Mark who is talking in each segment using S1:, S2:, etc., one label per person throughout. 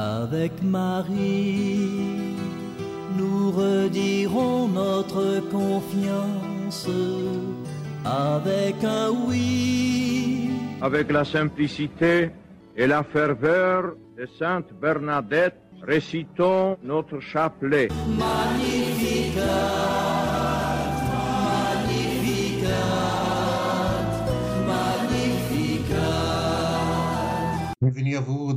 S1: Avec Marie, nous redirons notre confiance avec un oui.
S2: Avec la simplicité et la ferveur de Sainte Bernadette, récitons notre chapelet.
S1: Magnificat, magnificat, magnificat.
S3: Bienvenue à vous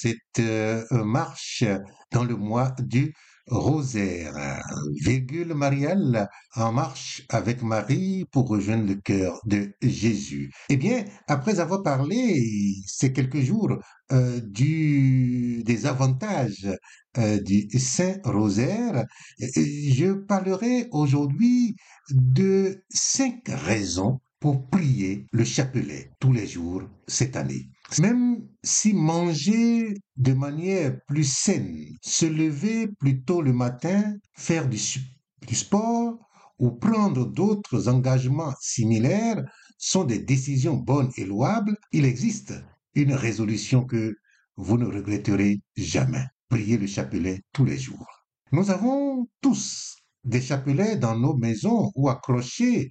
S3: cette euh, marche dans le mois du rosaire. Virgule Marielle en marche avec Marie pour rejoindre le cœur de Jésus. Eh bien, après avoir parlé ces quelques jours euh, du, des avantages euh, du Saint Rosaire, je parlerai aujourd'hui de cinq raisons pour prier le chapelet tous les jours cette année. Même si manger de manière plus saine, se lever plus tôt le matin, faire du, sport ou prendre d'autres engagements similaires sont des décisions bonnes et louables, il existe une résolution que vous ne regretterez jamais. Priez le chapelet tous les jours. Nous avons tous des chapelets dans nos maisons ou accrochés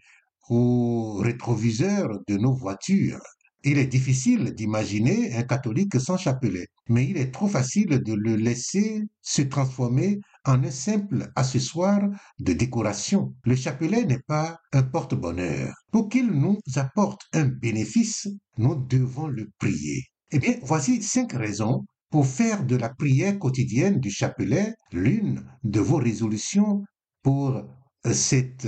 S3: au rétroviseur de nos voitures. Il est difficile d'imaginer un catholique sans chapelet, mais il est trop facile de le laisser se transformer en un simple accessoire de décoration. Le chapelet n'est pas un porte-bonheur. Pour qu'il nous apporte un bénéfice, nous devons le prier. Eh bien, voici cinq raisons pour faire de la prière quotidienne du chapelet l'une de vos résolutions pour cette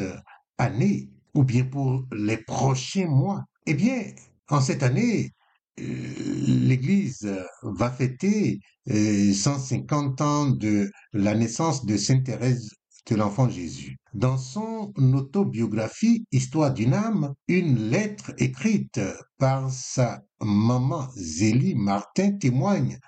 S3: année ou bien pour les prochains mois. Eh bien, en cette année, l'Église va fêter 150 ans de la naissance de Sainte Thérèse de l'Enfant Jésus. Dans son autobiographie Histoire d'une âme, une lettre écrite par sa maman Zélie Martin témoigne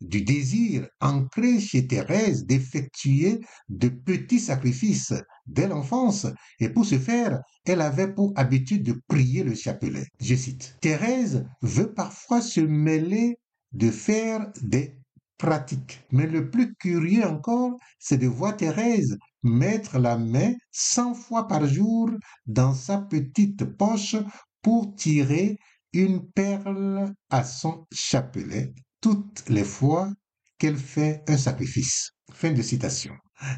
S3: du désir ancré chez Thérèse d'effectuer de petits sacrifices dès l'enfance, et pour ce faire, elle avait pour habitude de prier le chapelet. Je cite, Thérèse veut parfois se mêler de faire des pratiques. Mais le plus curieux encore, c'est de voir Thérèse mettre la main cent fois par jour dans sa petite poche pour tirer une perle à son chapelet toutes les fois qu'elle fait un sacrifice. Fin de citation.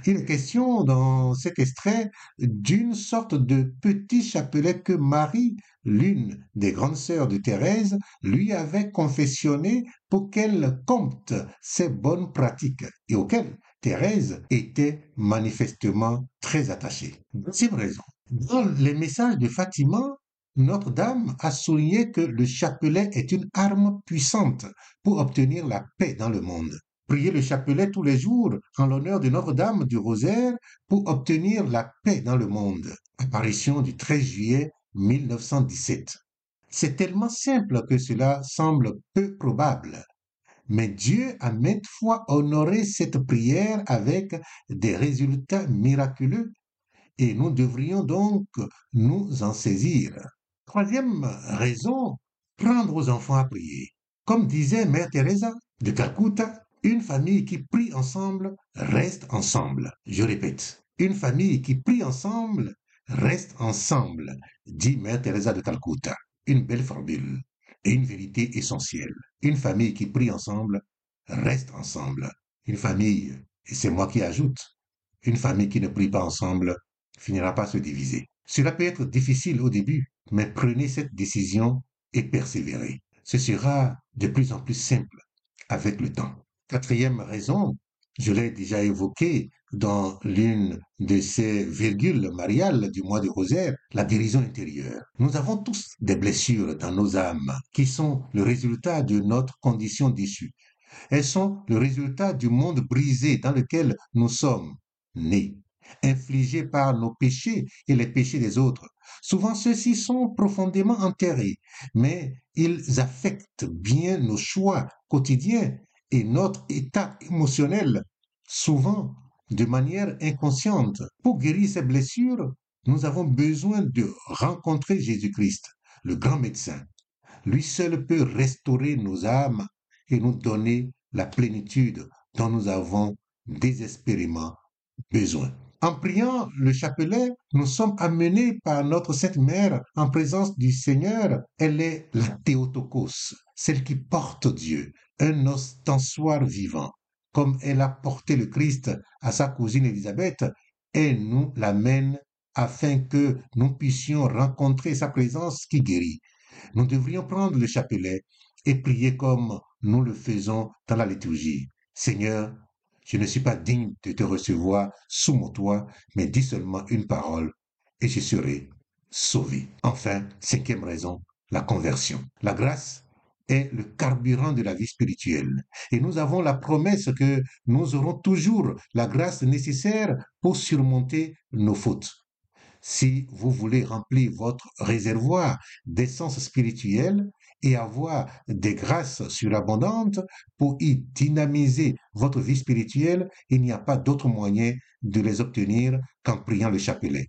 S3: Il est question dans cet extrait d'une sorte de petit chapelet que Marie, l'une des grandes sœurs de Thérèse, lui avait confessionné pour qu'elle compte ses bonnes pratiques et auquel Thérèse était manifestement très attachée. Deuxième raison. Dans les messages de Fatima, notre-Dame a souligné que le chapelet est une arme puissante pour obtenir la paix dans le monde. Priez le chapelet tous les jours en l'honneur de Notre-Dame du Rosaire pour obtenir la paix dans le monde. Apparition du 13 juillet 1917. C'est tellement simple que cela semble peu probable. Mais Dieu a maintes fois honoré cette prière avec des résultats miraculeux et nous devrions donc nous en saisir. Troisième raison, prendre aux enfants à prier. Comme disait Mère Teresa de Calcutta, une famille qui prie ensemble reste ensemble. Je répète, une famille qui prie ensemble reste ensemble, dit Mère Teresa de Calcutta. Une belle formule et une vérité essentielle. Une famille qui prie ensemble reste ensemble. Une famille, et c'est moi qui ajoute, une famille qui ne prie pas ensemble finira par se diviser. Cela peut être difficile au début, mais prenez cette décision et persévérez. Ce sera de plus en plus simple avec le temps. Quatrième raison, je l'ai déjà évoqué dans l'une de ces virgules mariales du mois de rosaire, la guérison intérieure. Nous avons tous des blessures dans nos âmes qui sont le résultat de notre condition déchue. Elles sont le résultat du monde brisé dans lequel nous sommes nés infligés par nos péchés et les péchés des autres. Souvent, ceux-ci sont profondément enterrés, mais ils affectent bien nos choix quotidiens et notre état émotionnel, souvent de manière inconsciente. Pour guérir ces blessures, nous avons besoin de rencontrer Jésus-Christ, le grand médecin. Lui seul peut restaurer nos âmes et nous donner la plénitude dont nous avons désespérément besoin. En priant le chapelet, nous sommes amenés par notre Sainte Mère en présence du Seigneur. Elle est la Théotokos, celle qui porte Dieu, un ostensoir vivant. Comme elle a porté le Christ à sa cousine Élisabeth, elle nous l'amène afin que nous puissions rencontrer sa présence qui guérit. Nous devrions prendre le chapelet et prier comme nous le faisons dans la liturgie. Seigneur, je ne suis pas digne de te recevoir sous mon toit, mais dis seulement une parole et je serai sauvé. Enfin, cinquième raison, la conversion. La grâce est le carburant de la vie spirituelle. Et nous avons la promesse que nous aurons toujours la grâce nécessaire pour surmonter nos fautes. Si vous voulez remplir votre réservoir d'essence spirituelle, et avoir des grâces surabondantes pour y dynamiser votre vie spirituelle, il n'y a pas d'autre moyen de les obtenir qu'en priant le chapelet.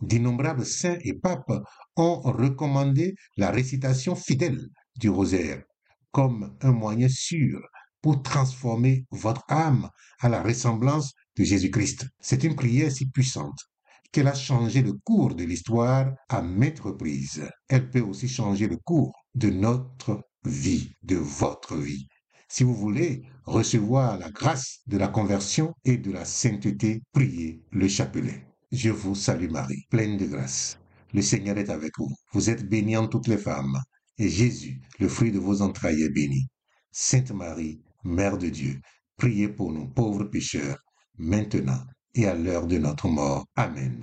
S3: D'innombrables saints et papes ont recommandé la récitation fidèle du rosaire comme un moyen sûr pour transformer votre âme à la ressemblance de Jésus-Christ. C'est une prière si puissante qu'elle a changé le cours de l'histoire à maintes reprises. Elle peut aussi changer le cours de notre vie, de votre vie. Si vous voulez recevoir la grâce de la conversion et de la sainteté, priez le chapelet. Je vous salue Marie, pleine de grâce. Le Seigneur est avec vous. Vous êtes bénie en toutes les femmes. Et Jésus, le fruit de vos entrailles, est béni. Sainte Marie, Mère de Dieu, priez pour nous pauvres pécheurs, maintenant et à l'heure de notre mort. Amen.